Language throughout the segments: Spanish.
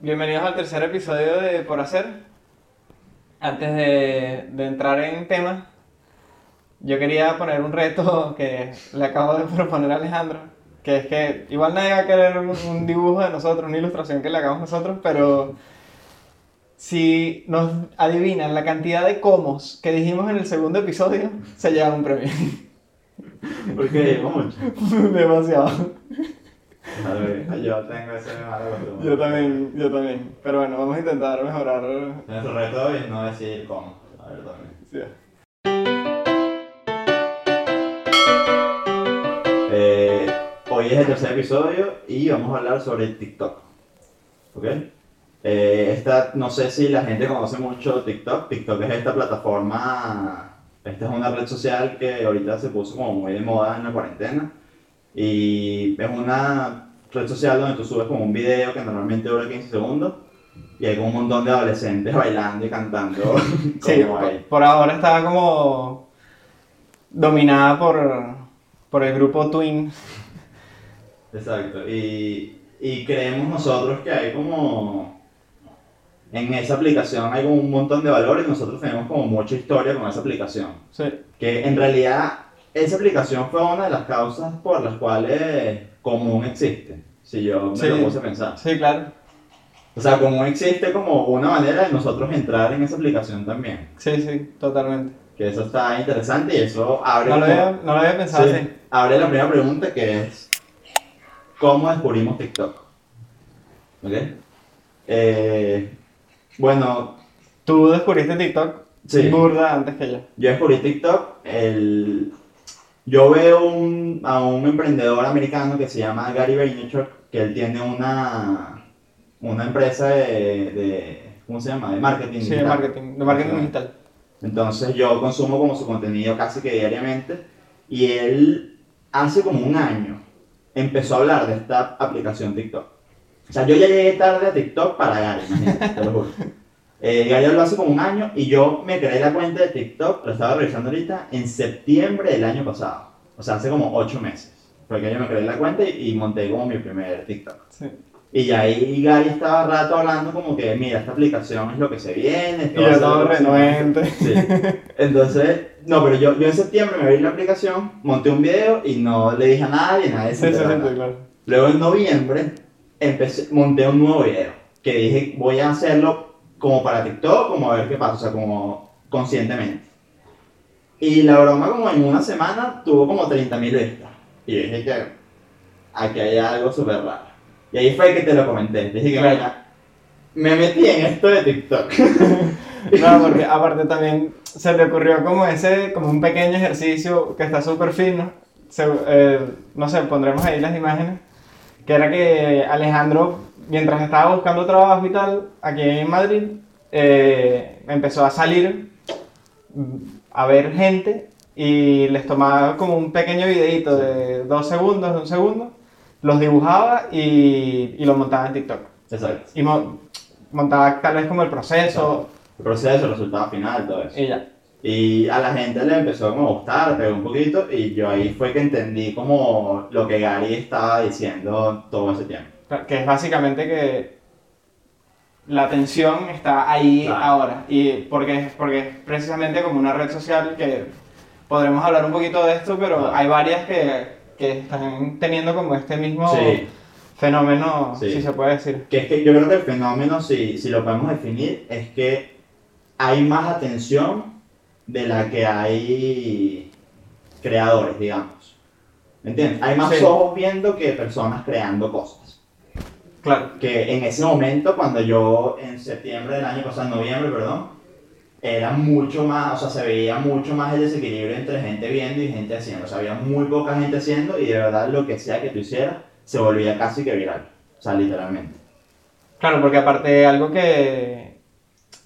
bienvenidos al tercer episodio de Por Hacer. Antes de, de entrar en tema, yo quería poner un reto que le acabo de proponer a Alejandro, que es que igual nadie va a querer un, un dibujo de nosotros, una ilustración que le hagamos nosotros, pero si nos adivinan la cantidad de comos que dijimos en el segundo episodio, se lleva un premio. Porque mucho. Demasiado. Yo tengo ese malo costumbre. Yo también, yo también. Pero bueno, vamos a intentar mejorar. Nuestro reto es no decir cómo. A ver, también. Sí. Eh, hoy es el tercer episodio y vamos a hablar sobre TikTok. ¿Ok? Eh, esta, no sé si la gente conoce mucho TikTok. TikTok es esta plataforma, esta es una red social que ahorita se puso como muy de moda en la cuarentena. Y es una red social donde tú subes como un video que normalmente dura 15 segundos y hay como un montón de adolescentes bailando y cantando. Sí, por, por ahora está como dominada por, por el grupo Twin. Exacto, y, y creemos nosotros que hay como, en esa aplicación hay como un montón de valores y nosotros tenemos como mucha historia con esa aplicación. Sí, Que en realidad esa aplicación fue una de las causas por las cuales Común existe, si yo me Sí. lo puse a pensar. sí, claro. O sea, Común existe como una manera de nosotros entrar en esa aplicación también. Sí, sí, totalmente. Que eso está interesante y eso abre, No lo había, no lo había pensado Sí. así. Abre la primera pregunta que es ¿Cómo descubrimos TikTok? ¿Ok? Eh, bueno, Tú descubriste TikTok Sí. burda antes que yo. yo descubrí TikTok. El... Yo veo un- a un emprendedor americano que se llama Gary Vaynerchuk, que él tiene una, una empresa de, de- ¿Cómo se llama? De marketing. Sí, de digital. marketing, de marketing digital. Entonces yo consumo como su contenido casi que diariamente y él hace como un año empezó a hablar de esta aplicación TikTok. O sea, yo ya llegué tarde a TikTok para Gary, imagínate, te lo juro. Eh, Gary habló hace como un año y yo me creé la cuenta de TikTok, lo estaba revisando ahorita, en septiembre del año pasado. O sea, hace como 8 meses. Porque yo me creé la cuenta y, y monté como mi primer TikTok. Sí. Y ahí Gary estaba rato hablando como que, mira, esta aplicación es lo que se viene. esto Y yo lo todo próximo". renuente. Sí. Entonces, no, pero yo, yo en septiembre me abrí la aplicación, monté un video y no le dije a nadie, nadie se Sí, sí, sí, claro. Luego en noviembre empecé, monté un nuevo video que dije voy a hacerlo como para TikTok, como a ver qué pasa, o sea, como conscientemente. Y la broma como en una semana tuvo como 30.000 vistas. Y dije que aquí hay algo súper raro. Y ahí fue que te lo comenté. Dije que mira, me metí en esto de TikTok. No, porque aparte también se le ocurrió como ese, como un pequeño ejercicio que está súper fino. Se- eh, no sé, pondremos ahí las imágenes. Que era que Alejandro, mientras estaba buscando trabajo y tal, aquí en Madrid, eh, empezó a salir mm, a ver gente y les tomaba como un pequeño videito de dos segundos, de un segundo, los dibujaba y, y los montaba en TikTok. Exacto. Y mo- montaba tal vez como el proceso El proceso, el resultado final, todo eso. y ya. Y a la gente le empezó como a gustar, pegó un poquito, y yo ahí fue que entendí como lo que Gary estaba diciendo todo ese tiempo. Que es básicamente que la atención está ahí Claro. ahora. Y porque, porque es precisamente como una red social que podremos hablar un poquito de esto, pero Claro. hay varias que, que están teniendo como este mismo Sí, fenómeno, Sí. si se puede decir. que es que yo creo que el fenómeno, si, si lo podemos definir, es que hay más atención de la que hay creadores, digamos. ¿Me entiendes? Hay más Sí. ojos viendo que personas creando cosas. Claro. que en ese momento, cuando yo en septiembre del año pasado, en noviembre, perdón, era mucho más, o sea, se veía mucho más el desequilibrio entre gente viendo y gente haciendo. O sea, había muy poca gente haciendo y de verdad lo que sea que tú hicieras se volvía casi que viral. O sea, literalmente. Claro, porque aparte algo que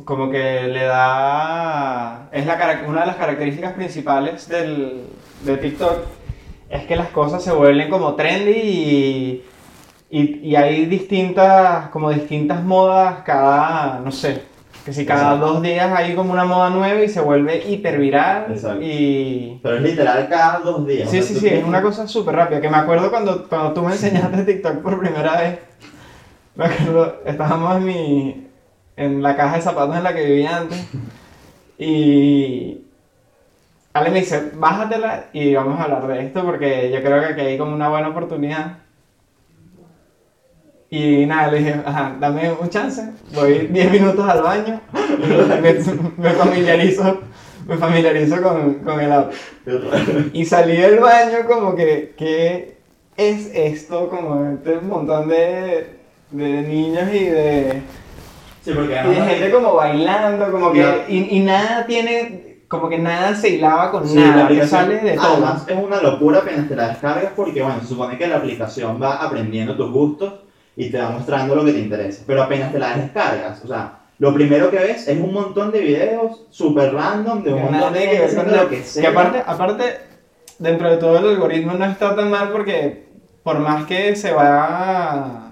como que le da es la, una de las características principales del, de TikTok es que las cosas se vuelven como trendy y, y, y hay distintas como distintas modas cada no sé que si cada Exacto. dos días hay como una moda nueva y se vuelve hiper viral Exacto. y Pero es literal cada dos días. Sí, o sea, sí, sí, es tienes- una cosa súper rápida. Que me acuerdo cuando, cuando tú me enseñaste TikTok por primera vez. Me acuerdo, estábamos en mi. en la caja de zapatos en la que vivía antes. Y. Ale me dice, bájatela y vamos a hablar de esto porque yo creo que aquí hay como una buena oportunidad. Y nada, le dije, ajá, dame un chance, voy 10 minutos al baño, me, me familiarizo, me familiarizo con, con el auto. Y salí del baño como que, ¿qué es esto? Como este montón de, de niños y de, Sí, porque y de gente como bailando, como que, y, y nada tiene, como que nada se hilaba con Sí, la nada, aplicación- sale de todo. Además, es una locura apenas te la descargas porque, bueno, se supone que la aplicación va aprendiendo tus gustos y te va mostrando lo que te interesa. Pero apenas te la descargas, o sea, lo primero que ves es un montón de videos súper random de un montón de que lo que sea. Que aparte, aparte, dentro de todo el algoritmo no está tan mal porque por más que se va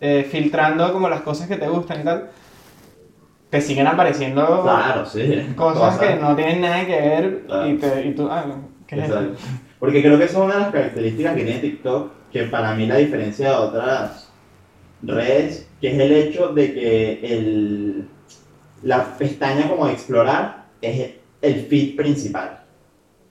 eh, filtrando como las cosas que te gustan y tal, te siguen apareciendo Claro, sí. cosas que no tienen nada que ver Claro. y, te, y tú, ah, ¿qué es. Porque creo que eso es una de las características que tiene TikTok, que para mí la diferencia de otras redes, que es el hecho de que el, la pestaña como de explorar es el feed principal.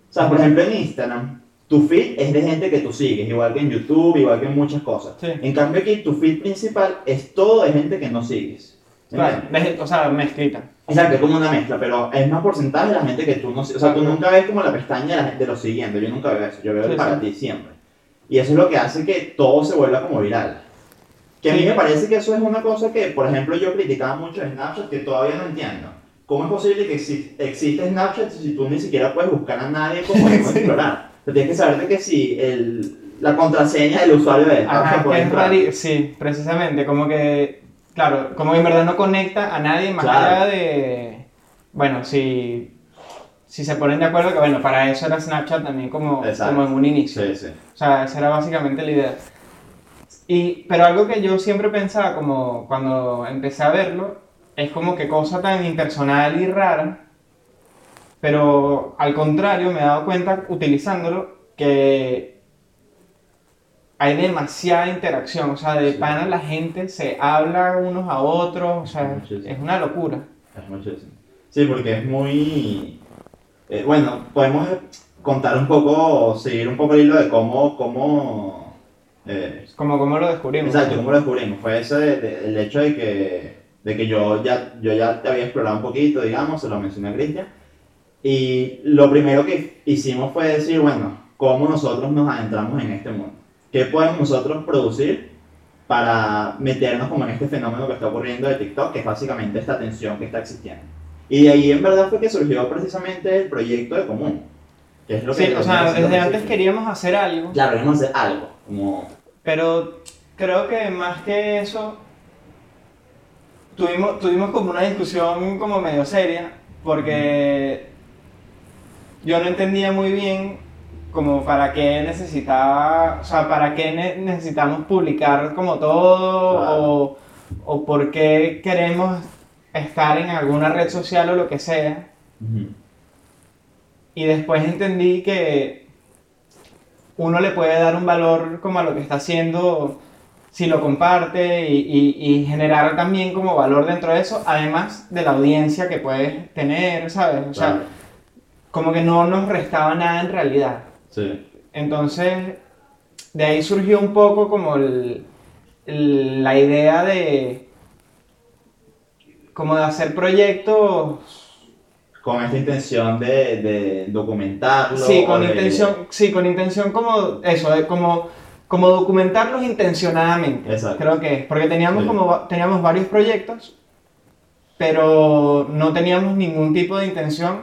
O sea, por ejemplo en Instagram, tu feed es de gente que tú sigues, igual que en YouTube, igual que en muchas cosas. Sí. En cambio aquí tu feed principal es todo de gente que no sigues. Claro, o sea, mezclita. Exacto, es como una mezcla, pero es más porcentaje de la gente que tú no... O sea, tú nunca ves como la pestaña de la gente lo siguiendo, yo nunca veo eso, yo veo el Sí, para sí. ti siempre. Y eso es lo que hace que todo se vuelva como viral. Que a mí me parece que eso es una cosa que, por ejemplo, yo criticaba mucho de Snapchat, que todavía no entiendo. ¿Cómo es posible que exi- existe Snapchat si tú ni siquiera puedes buscar a nadie como Sí. explorar? O sea, tienes que saber de que si el, la contraseña del usuario de Ajá, Snapchat que es rari- sí, precisamente, como que, claro, como que en verdad no conecta a nadie más Claro. allá de, bueno, si, si se ponen de acuerdo que, bueno, para eso era Snapchat también como, Exacto. como en un inicio. Sí, sí. O sea, esa era básicamente la idea. Y, pero algo que yo siempre pensaba, como cuando empecé a verlo, es como que cosa tan impersonal y rara, pero al contrario me he dado cuenta utilizándolo que hay demasiada interacción, o sea, de Sí. pana la gente se habla unos a otros, o sea, Muchísimo. es una locura. Es muchísimo. Sí, porque es muy... eh, bueno, podemos contar un poco, seguir un poco el hilo de cómo... cómo eh, Como, como lo descubrimos. exacto, cómo lo descubrimos. Fue ese de- de- el hecho de que, de que yo, ya, yo ya te había explorado un poquito, digamos, se lo mencioné a Cristian. Y lo primero que hicimos fue decir, bueno, ¿cómo nosotros nos adentramos en este mundo? ¿Qué podemos nosotros producir para meternos como en este fenómeno que está ocurriendo de TikTok, que es básicamente esta tensión que está existiendo? Y de ahí en verdad fue que surgió precisamente el proyecto de común. Que es lo que Sí, o sea, desde antes queríamos hacer algo. Claro, queríamos hacer algo, como... Pero creo que más que eso, tuvimos, tuvimos como una discusión como medio seria, porque yo no entendía muy bien como para qué necesitaba, o sea, para qué ne- necesitamos publicar como todo, Claro. o, o por qué queremos estar en alguna red social o lo que sea. Y después entendí que uno le puede dar un valor como a lo que está haciendo si lo comparte y, y- y generar también como valor dentro de eso, además de la audiencia que puedes tener, ¿sabes? O sea, como que no nos restaba nada en realidad. Sí. Entonces, de ahí surgió un poco como el- el- la idea de como de hacer proyectos Con esta intención de, de documentarlo. Sí, con de- intención, sí, con intención como eso, de como, como documentarlos intencionadamente. Exacto. Creo que es, porque teníamos Sí. como teníamos varios proyectos, pero no teníamos ningún tipo de intención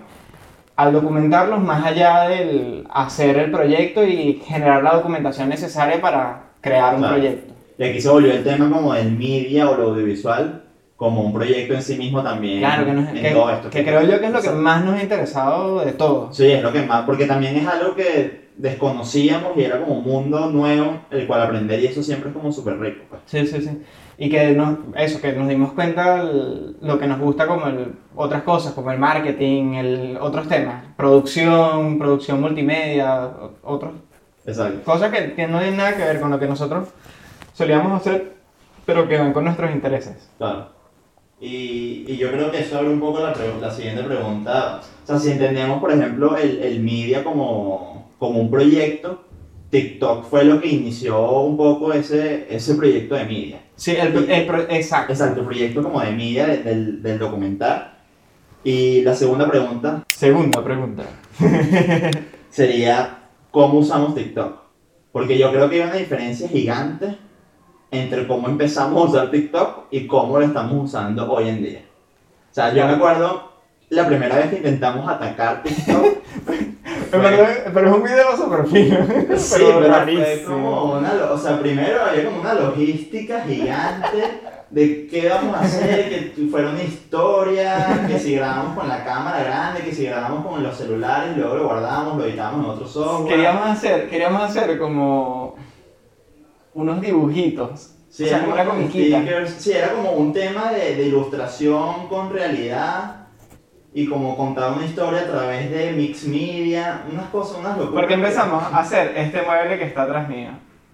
al documentarlos más allá del hacer el proyecto y generar la documentación necesaria para crear un Claro. proyecto. Y aquí se volvió el tema como del media o lo audiovisual como un proyecto en sí mismo también Claro, que, nos- en que- todo esto. que creo yo que es lo que más nos ha interesado de todo. Sí, es lo que más, porque también es algo que desconocíamos y era como un mundo nuevo el cual aprender y eso siempre es como súper rico. pues. Sí, sí, sí. Y que nos, eso, que nos dimos cuenta el- lo que nos gusta como el, otras cosas, como el marketing, el, otros temas, producción, producción multimedia, otros, Exacto. cosas que, que no tienen nada que ver con lo que nosotros solíamos hacer. pero que van con nuestros intereses. Claro. Y, y yo creo que eso abre un poco la, la siguiente pregunta. O sea, si entendemos, por ejemplo, el, el media como, como un proyecto, TikTok fue lo que inició un poco ese, ese proyecto de media. Sí, el, el exacto. Exacto, el proyecto como de media de- del, del documental. Y la segunda pregunta Segunda pregunta. sería, ¿cómo usamos TikTok? Porque yo creo que hay una diferencia gigante entre cómo empezamos a usar TikTok y cómo lo estamos usando hoy en día. O sea, yo me acuerdo la primera vez que intentamos atacar TikTok. Verdad, Pero es un video súper fino. sí, pero pero fue como una, o sea, primero había como una logística gigante de qué vamos a hacer, que fuera una historia, que si grabamos con la cámara grande, que si grabamos con los celulares, luego lo guardamos, lo editamos en otro software. Queríamos hacer, queríamos hacer como unos dibujitos. Sí, o sea, era como una como comiquita. stickers, sí, era como un tema de, de ilustración con realidad y como contar una historia a través de mix media, unas cosas, unas locuras. Porque empezamos a hacer este mueble que está atrás mío.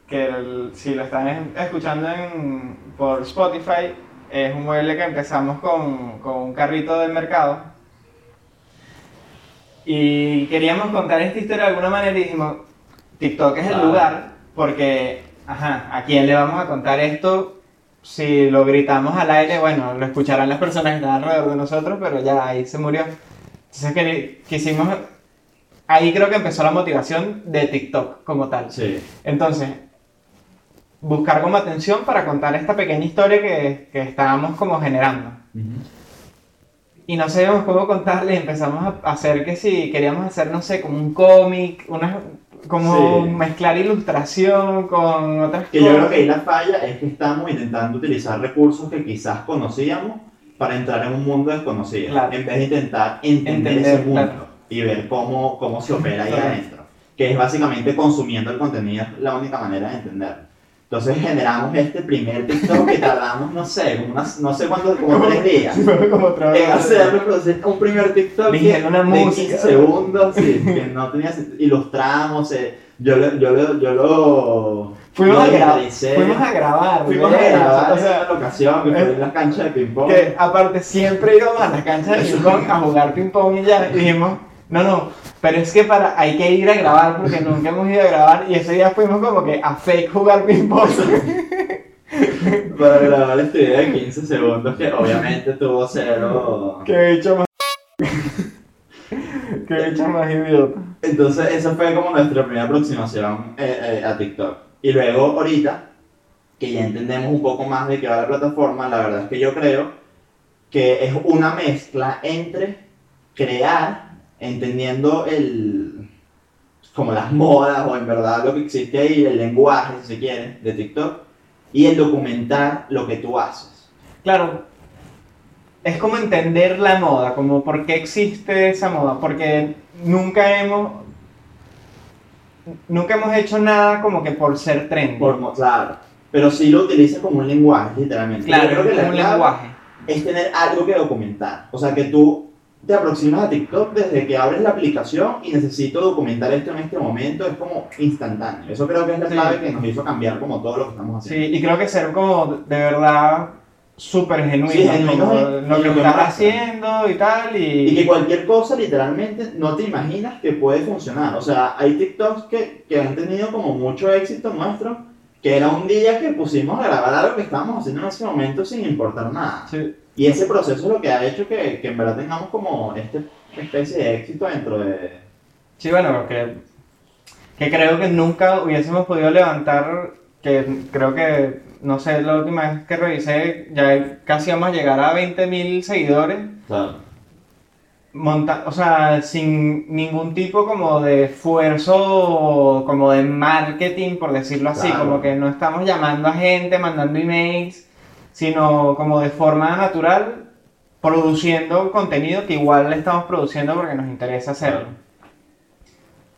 Que el- si lo están es- escuchando en- por Spotify, es un mueble que empezamos con, con un carrito del mercado. Y queríamos contar esta historia de alguna manera y dijimos, TikTok es el lugar porque, ajá, ¿a quién le vamos a contar esto? Si lo gritamos al aire, bueno, lo escucharán las personas que están alrededor de nosotros, pero ya ahí se murió. Entonces que- quisimos, ahí creo que empezó la motivación de TikTok como tal. Sí, Entonces, buscar como atención para contar esta pequeña historia que, que estábamos como generando. Y no sabíamos cómo contarle empezamos a hacer que si queríamos hacer, no sé, como un cómic, una, como Sí. mezclar ilustración con otras que yo creo cosas. que ahí la falla es que estamos intentando utilizar recursos que quizás conocíamos para entrar en un mundo desconocido, Claro. en vez de intentar entender, Entender, ese mundo claro. y ver cómo, cómo se opera ahí adentro, que es básicamente consumiendo el contenido, es la única manera de entenderlo. Entonces generamos este primer TikTok que tardamos, no sé, como unas- no sé cuánto, como tres días. como otra En hacerlo, un primer TikTok que- una de música. 15 segundos, sí, que no tenía sentido. Ilustramos, eh, yo, lo- yo, lo- yo lo. Fuimos, a gra- fuimos a grabar. Fuimos a grabar O sea, en locación que fue en las canchas de ping-pong. que aparte siempre íbamos a las canchas de ping-pong a jugar ping-pong y ya, dijimos, no, no, pero es que para, hay que ir a grabar porque nunca hemos ido a grabar y ese día fuimos como que a fake jugar ping-pong. Para grabar este video de 15 segundos, que obviamente tuvo cero. Qué bicho más... Qué bicho más idiota. Entonces, esa fue como nuestra primera aproximación eh, eh, a TikTok. Y luego, ahorita, que ya entendemos un poco más de qué va la plataforma, la verdad es que yo creo que es una mezcla entre crear, entendiendo el como las modas o en verdad lo que existe ahí, el lenguaje, si se quiere, de TikTok, y el documentar lo que tú haces. Claro, es como entender la moda, como por qué existe esa moda, porque nunca hemos... Nunca hemos hecho nada como que por ser trendy. Por, claro, pero sí lo utilizas como un lenguaje, literalmente. claro, creo que es un lenguaje. es tener algo que documentar. O sea, que tú te aproximas a TikTok desde que abres la aplicación y necesito documentar esto en este momento, es como instantáneo. Eso creo que es la Sí. clave que nos hizo cambiar como todo lo que estamos Sí, haciendo. y creo que ser como de verdad súper genuino, Sí, genuino lo que estás haciendo y tal, y... Y que cualquier cosa literalmente no te imaginas que puede funcionar. O sea, hay TikToks que, que han tenido como mucho éxito nuestro, que era un día que pusimos a grabar algo que estábamos haciendo en ese momento sin importar nada. Sí. Y ese proceso es lo que ha hecho que, que en verdad tengamos como este especie de éxito dentro de... Sí, bueno, que, que creo que nunca hubiésemos podido levantar, que creo que, no sé, la última vez que revisé, ya casi vamos a llegar a 20.000 seguidores, Claro. Monta o sea, sin ningún tipo como de esfuerzo, como de marketing, por decirlo así, Claro. como que no estamos llamando a gente, mandando emails, sino como de forma natural, produciendo contenido que igual le estamos produciendo porque nos interesa hacerlo.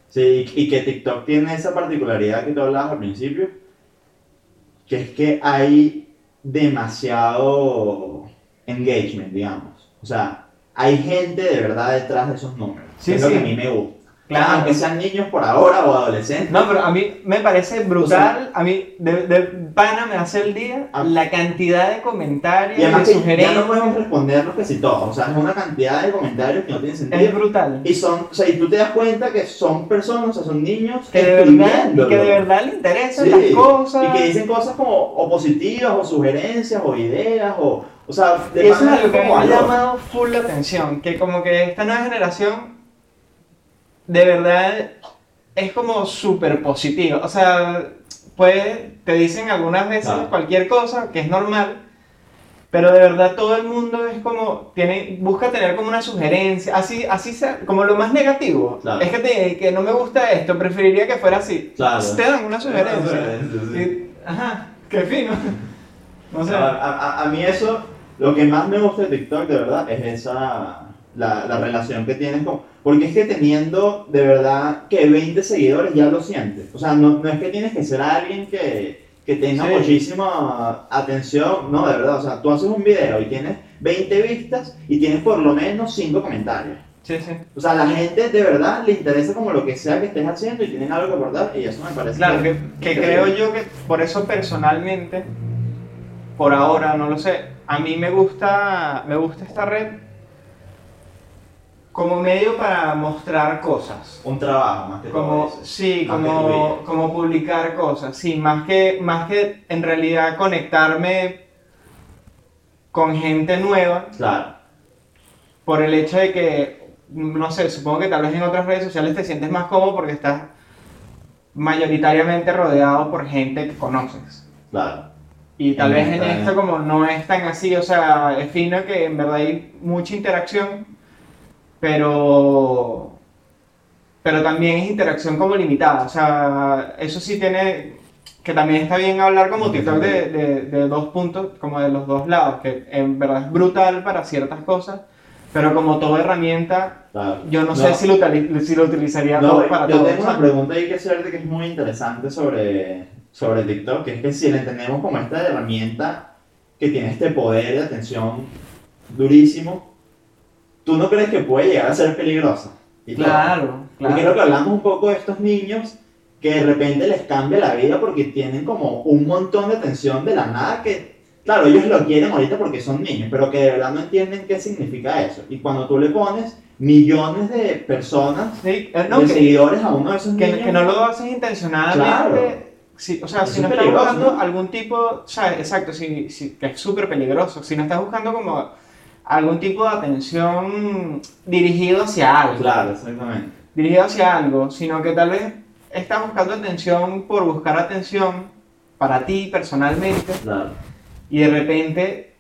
Sí, y que TikTok tiene esa particularidad que tú hablabas al principio, que es que hay demasiado engagement, digamos. O sea, hay gente de verdad detrás de esos números. Sí, es lo sí. que a mí me gusta. Claro. Aunque sean niños por ahora o adolescentes. No, pero a mí me parece brutal, a mí de, de pana me hace el día Ah. la cantidad de comentarios Y además de que ya sugerencias. no podemos responderlos casi todos. O sea, es una cantidad de comentarios que no tienen Es sentido. brutal. Y son, o sea, y tú te das cuenta que son personas, o sea, son niños Que de verdad, y que de verdad le interesan Sí, las cosas. Y que dicen cosas como o positivas, o sugerencias, o ideas, o. O sea, de eso es lo que me ha llamado full la atención, que como que esta nueva generación de verdad es como súper positiva. O sea, pues te dicen algunas veces Claro. cualquier cosa, que es normal, pero de verdad todo el mundo es como, tiene, busca tener como una sugerencia, así, así sea, como lo más negativo. Claro. Es que, te, que no me gusta esto, preferiría que fuera así. Claro. Te dan una sugerencia. sugerencia, sí. Y- ajá, qué fino. No sé. A, a- a mí eso, lo que más me gusta de TikTok, de verdad, es esa, la, la relación que tienes con... Porque es que teniendo, de verdad, que 20 seguidores ya lo sientes. O sea, no, no es que tienes que ser alguien que, que tenga Sí. muchísima atención, no, de verdad. O sea, tú haces un video y tienes 20 vistas y tienes por lo menos 5 comentarios. Sí, sí. O sea, a la gente de verdad le interesa como lo que sea que estés haciendo y tienen algo que aportar y eso me parece... Claro, que, que creo yo que por eso personalmente, por ahora, no lo sé, a mí me gusta, me gusta esta red como medio para mostrar cosas. Un trabajo más que Como, sí, Más como, como publicar cosas, sí, más que, más que en realidad conectarme con gente nueva, Claro. por el hecho de que, no sé, supongo que tal vez en otras redes sociales te sientes más cómodo porque estás mayoritariamente rodeado por gente que conoces. Claro. Y tal vez en esto como no es tan así, o sea, es fino que en verdad hay mucha interacción, pero pero también es interacción como limitada, o sea, eso sí tiene que también está bien hablar como TikTok de, de, de dos puntos, como de los dos lados, que en verdad es brutal para ciertas cosas, pero como toda herramienta, Claro. yo no, sé si lo, si lo utilizaría No, todo para yo todo. tengo una pregunta ahí que hacerte que es muy interesante sobre, sobre TikTok, que es que si la entendemos como esta herramienta que tiene este poder de atención durísimo, ¿tú no crees que puede llegar a ser peligrosa? Y. Claro, Porque claro. creo que hablamos un poco de estos niños que de repente les cambia la vida porque tienen como un montón de atención de la nada que, claro, ellos lo quieren ahorita porque son niños, pero que de verdad no entienden qué significa eso. Y cuando tú le pones millones de personas, Sí, eh, no, de que- seguidores a uno de esos Que, niños, que no lo haces intencionalmente. Claro. Sí, o sea, Eso si no es estás buscando algún tipo, o sea, exacto, sí, sí, que es súper peligroso. Si no estás buscando como algún tipo de atención dirigido hacia algo, Claro, exactamente. dirigido hacia algo, sino que tal vez estás buscando atención por buscar atención para ti personalmente Claro. y de repente,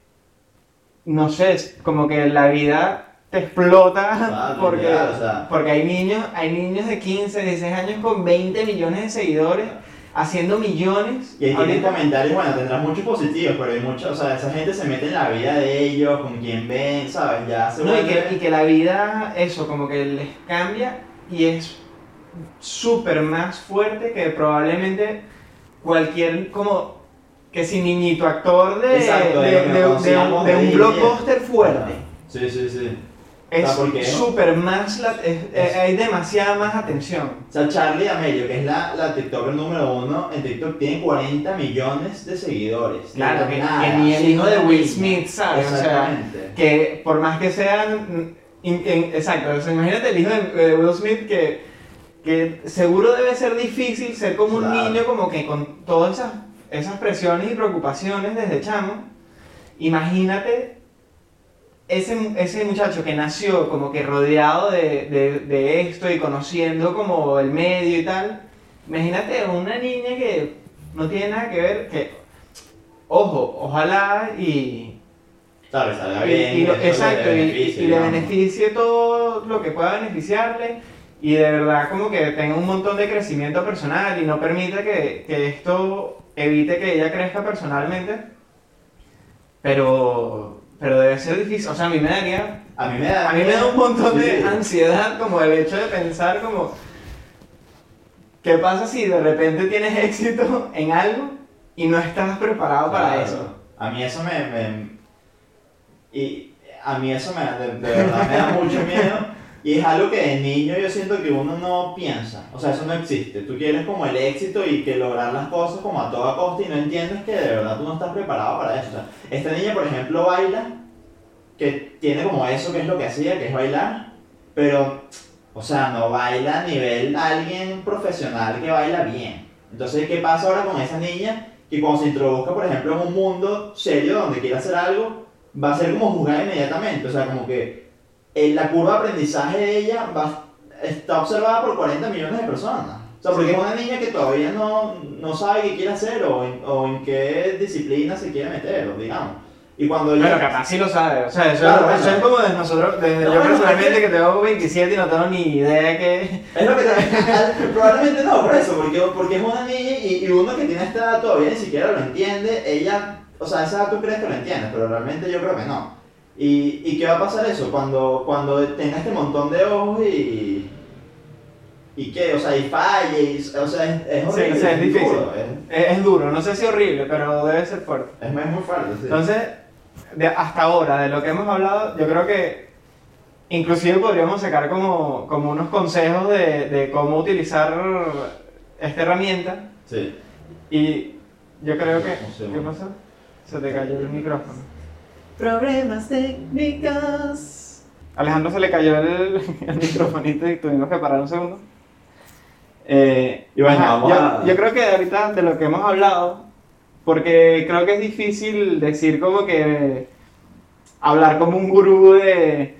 no sé, es como que la vida te explota Claro, porque, literal, o sea. porque hay niños, hay niños de 15, 16 años con 20 millones de seguidores haciendo millones. Y ahí tienen comentarios, bueno, tendrás muchos positivos, pero hay muchos, o sea, esa gente se mete en la vida de ellos, con quien ven, ¿sabes? Ya se No, y, que, y que la vida, eso, como que les cambia y es súper más fuerte que probablemente cualquier, como, que si niñito actor de, Exacto, de, de de- de un- blockbuster fuerte. Sí, sí, sí. Es súper más, la- es- Es- hay demasiada más atención. O sea, Charlie D'Amelio, que es la, la TikToker número uno en TikTok, tiene 40 millones de seguidores. Claro, De que, nada, que ni el hijo de Will. Smith, ¿sabes? O sea, Exactamente. que por más que sean. in- in- exacto, o sea, imagínate el hijo de, de Will Smith que, que seguro debe ser difícil ser como un Claro. niño, como que con todas esas, esas presiones y preocupaciones desde chamo. Imagínate ese, ese muchacho que nació como que rodeado de, de, de esto y conociendo como el medio y tal. Imagínate una niña que no tiene nada que ver, que, ojo, ojalá y, Claro, que salga bien. y eso le exacto, y, y le beneficie todo lo que pueda beneficiarle y de verdad como que tenga un montón de crecimiento personal y no permita que, que esto evite que ella crezca personalmente, pero, pero debe ser difícil, o sea, a mí me daría, A mí me da... a mí me da un montón de Sí. ansiedad como el hecho de pensar como, ¿qué pasa si de repente tienes éxito en algo y no estás preparado para Claro. eso? A mí eso me, me- Y a mí eso me, de, de verdad me da mucho miedo Y es algo que de niño yo siento que uno no piensa. O sea, eso no existe. Tú quieres como el éxito y que lograr las cosas como a toda costa y no entiendes que de verdad tú no estás preparado para eso. O sea, esta niña, por ejemplo, baila, que tiene como eso que es lo que hacía, que es bailar, pero, o sea, no baila a nivel alguien profesional que baila bien. Entonces, ¿qué pasa ahora con esa niña? Que cuando se introduzca, por ejemplo, en un mundo serio donde quiere hacer algo, va a ser como juzgada inmediatamente. O sea, como que en la curva de aprendizaje de ella va, está observada por 40 millones de personas. O sea, porque es una niña que todavía no, no sabe qué quiere hacer o en, o en qué disciplina se quiere meter, digamos. Y cuando ella... Pero capaz sí lo sabe, o sea, eso, Claro, bueno. es como de nosotros, de, No, yo bueno, personalmente es que- que tengo 27 y no tengo ni idea que... Es lo que te- probablemente no, por eso, porque, porque es una niña y, y uno que tiene esta edad todavía ni siquiera lo entiende, ella, o sea, esa edad tú crees que lo entiendes, pero realmente yo creo que no. ¿Y, y qué va a pasar eso? Cuando, cuando tenga este montón de ojos y... ¿Y qué? O sea, y falle, y, o sea, es, es Sí, horrible, sí, es difícil. duro, es, Es, es duro, no sé si horrible, pero debe ser fuerte. es muy muy fuerte, sí. Entonces, de hasta ahora, de lo que hemos hablado, yo creo que inclusive podríamos sacar como, como unos consejos de, de cómo utilizar esta herramienta. Sí. Y yo creo que... ¿Qué pasó? Se te cayó el micrófono. Problemas técnicos. Alejandro se le cayó el, el microfonito y tuvimos que parar un segundo. Eh, Y bueno, ajá, vamos yo, a- yo creo que ahorita de lo que hemos hablado, porque creo que es difícil decir como que hablar como un gurú de,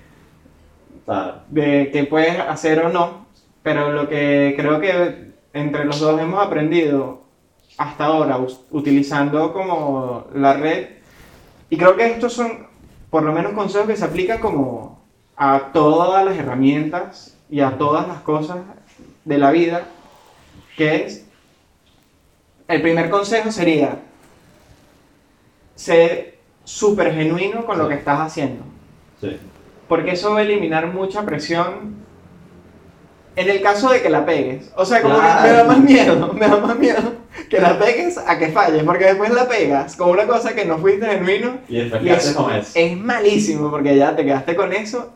Claro. de qué puedes hacer o no, pero lo que creo que entre los dos hemos aprendido hasta ahora utilizando como la red, y creo que estos son por lo menos consejos que se aplican como a todas las herramientas y a todas las cosas de la vida, que es, el primer consejo sería, ser súper genuino con lo que estás haciendo. Sí. Porque eso va a eliminar mucha presión en el caso de que la pegues. O sea, como que Claro. me da más miedo, me da más miedo que la pegues a que falles, porque después la pegas con una cosa que no fuiste genuino Y después, y ¿qué haces eso con eso? es malísimo, porque ya te quedaste con eso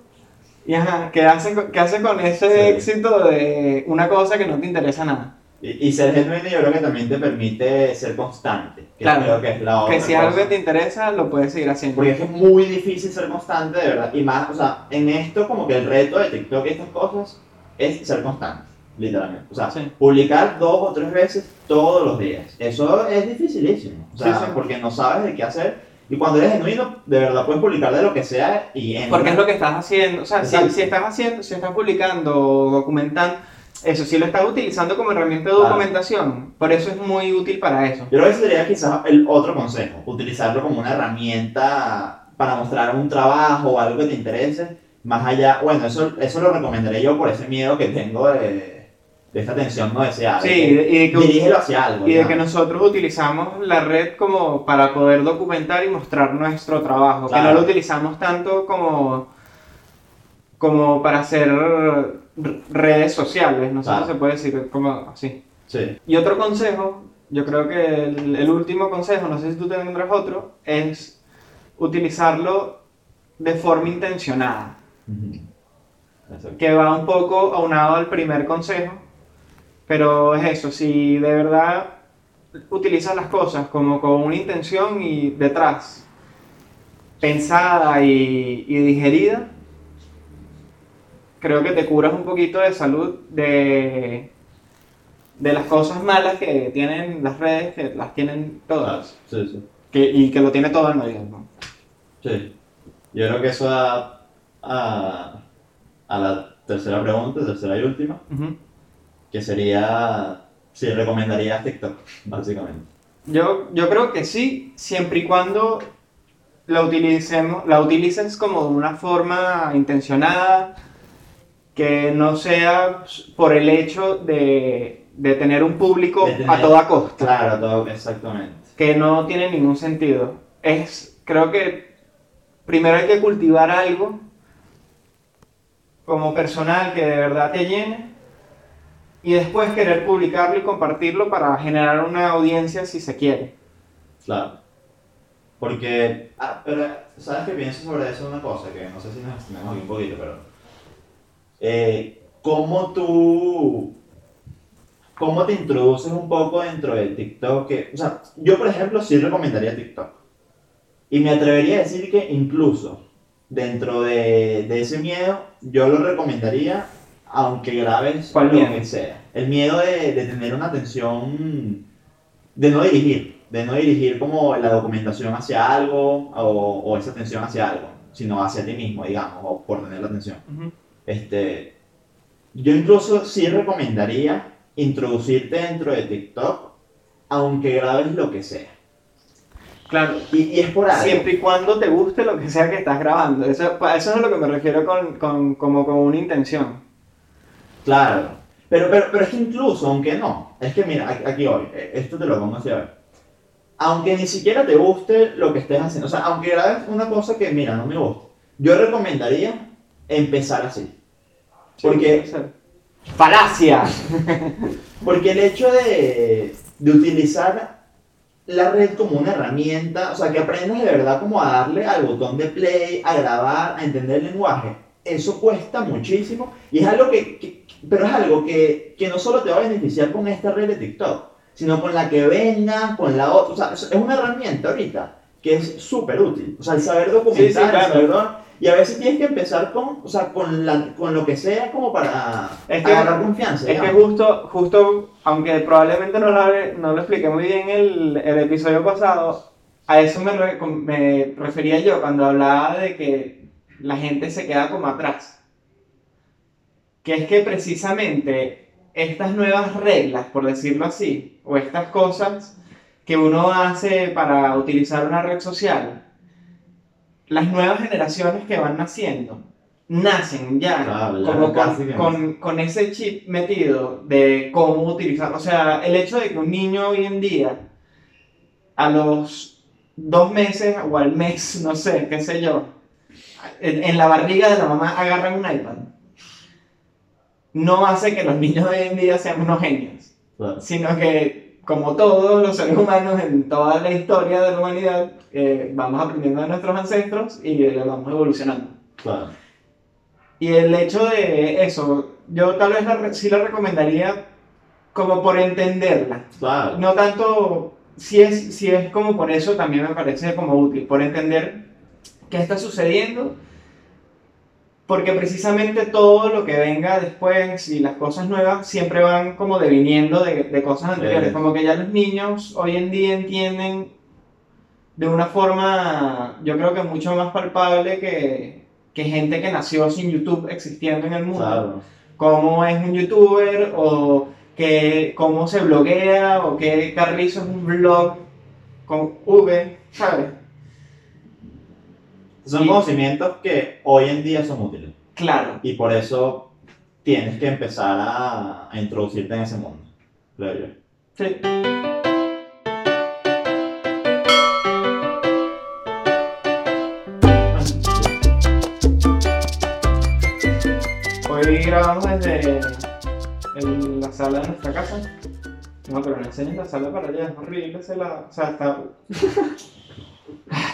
y ajá, ¿qué haces con, qué haces con ese Sí. éxito de una cosa que no te interesa nada? Y, y ser genuino yo creo que también te permite ser constante, que Claro. creo que es la otra Que si cosa. algo te interesa, lo puedes seguir haciendo. Porque es que es muy difícil ser constante, de verdad. Y más, o sea, en esto como que el reto de TikTok y estas cosas es ser constante, literalmente. O sea, Sí. publicar dos o tres veces todos los días. Eso es dificilísimo. O sea, Sí, sí. porque no sabes de qué hacer. Y cuando eres genuino, de verdad puedes publicar de lo que sea y en Porque es lo que estás haciendo. O sea, si, estás haciendo, si estás publicando, documentando, eso sí lo estás utilizando como herramienta de Claro. documentación. Por eso es muy útil para eso. Yo creo que ese sería quizás el otro consejo, utilizarlo como una herramienta para mostrar un trabajo o algo que te interese, más allá, bueno, eso, eso lo recomendaré yo por ese miedo que tengo de, de esta tensión no deseada. Sí, y de, que, dirígelo hacia algo. y de ¿no? que nosotros utilizamos la red como para poder documentar y mostrar nuestro trabajo. Que no lo utilizamos tanto como, como para hacer redes sociales. No sé Claro. si se puede decir como así. Sí, Y otro consejo, yo creo que el, el último consejo, no sé si tú tendrás otro, es utilizarlo de forma intencionada. Que va un poco aunado al primer consejo, pero es eso, si de verdad utilizas las cosas como con una intención y detrás, pensada y, y digerida, creo que te curas un poquito de salud de, de las cosas malas que tienen las redes, que las tienen todas, Sí, sí. que, y que lo tiene todo el medio. ¿no? Sí. Yo creo que eso da a, a la tercera pregunta, tercera y última, que sería si recomendarías TikTok, básicamente. Yo, yo creo que sí, siempre y cuando la utilicemos, la utilices como de una forma intencionada, que no sea por el hecho de, de tener un público tener- a toda costa, Claro, todo, exactamente. que no tiene ningún sentido. Es, creo que primero hay que cultivar algo como personal que de verdad te llene y después querer publicarlo y compartirlo para generar una audiencia si se quiere. Claro. Porque, ah, pero, ¿sabes qué pienso sobre eso? Una cosa que no sé si nos extendemos aquí un poquito, pero. eh, ¿cómo tú, cómo te introduces un poco dentro de TikTok? Que, o sea, yo por ejemplo sí recomendaría TikTok. Y me atrevería a decir que incluso dentro de, de ese miedo, yo lo recomendaría aunque grabes ¿Cuál lo miedo? que sea. El miedo de, de tener una atención, de no dirigir, de no dirigir como la documentación hacia algo o, o esa atención hacia algo, sino hacia ti mismo, digamos, o por tener la atención. Este, yo incluso sí recomendaría introducirte dentro de TikTok, aunque grabes lo que sea. Claro, Y, y es por algo. siempre y cuando te guste lo que sea que estás grabando. Eso, eso es a lo que me refiero con, con, como con una intención. Claro. Pero, pero, pero es que incluso, aunque no, es que mira, aquí- hoy, eh, esto te lo pongo así a ver. Aunque ni siquiera te guste lo que estés haciendo, o sea, aunque grabes una cosa que, mira, no me gusta, yo recomendaría empezar así. Porque- puede ser. ¡Falacia! Porque el hecho de, de utilizar la red como una herramienta, o sea, que aprendas de verdad como a darle al botón de play, a grabar, a entender el lenguaje, eso cuesta muchísimo y es algo que, que- pero es algo que, que no solo te va a beneficiar con esta red de TikTok, sino con la que venga, con la otra, o sea, es una herramienta ahorita que es súper útil, o sea, el saber documentar, Sí, sí, claro. el saber y a veces tienes que empezar con, o sea, con, la, con lo que sea como para Es que- agarrar confianza. Es que digamos. justo, justo, aunque probablemente no lo, no lo expliqué muy bien el, el episodio pasado, a eso me, re- me refería yo cuando hablaba de que la gente se queda como atrás. Que es que precisamente estas nuevas reglas, por decirlo así, o estas cosas que uno hace para utilizar una red social, las nuevas generaciones que van naciendo, nacen ya Claro, como con, con- con ese chip metido de cómo utilizar. O sea, el hecho de que un niño hoy en día, a los dos meses o al mes, no sé, qué sé yo, en, en la barriga de la mamá agarran un iPad, no hace que los niños de hoy en día sean unos genios Claro. sino que como todos los seres humanos en toda la historia de la humanidad, eh, vamos aprendiendo de nuestros ancestros y le vamos evolucionando. Claro. Y el hecho de eso, yo tal vez la sí la recomendaría como por entenderla. Claro. No tanto, si es, si es como por eso también me parece como útil, por entender qué está sucediendo, porque precisamente todo lo que venga después y las cosas nuevas siempre van como deviniendo de, de cosas anteriores, Sí. como que ya los niños hoy en día entienden de una forma, yo creo que mucho más palpable que, que gente que nació sin YouTube existiendo en el mundo Claro. cómo es un youtuber o que, cómo se bloguea o qué carrizo es un blog con V, ¿sabes? Son Y- conocimientos que hoy en día son útiles. Claro. Y por eso tienes que empezar a, a introducirte en ese mundo. Creo yo. Sí. Hoy grabamos desde el- la sala de nuestra casa. No, pero no enseñes la sala para allá, es horrible ese lado. O sea, está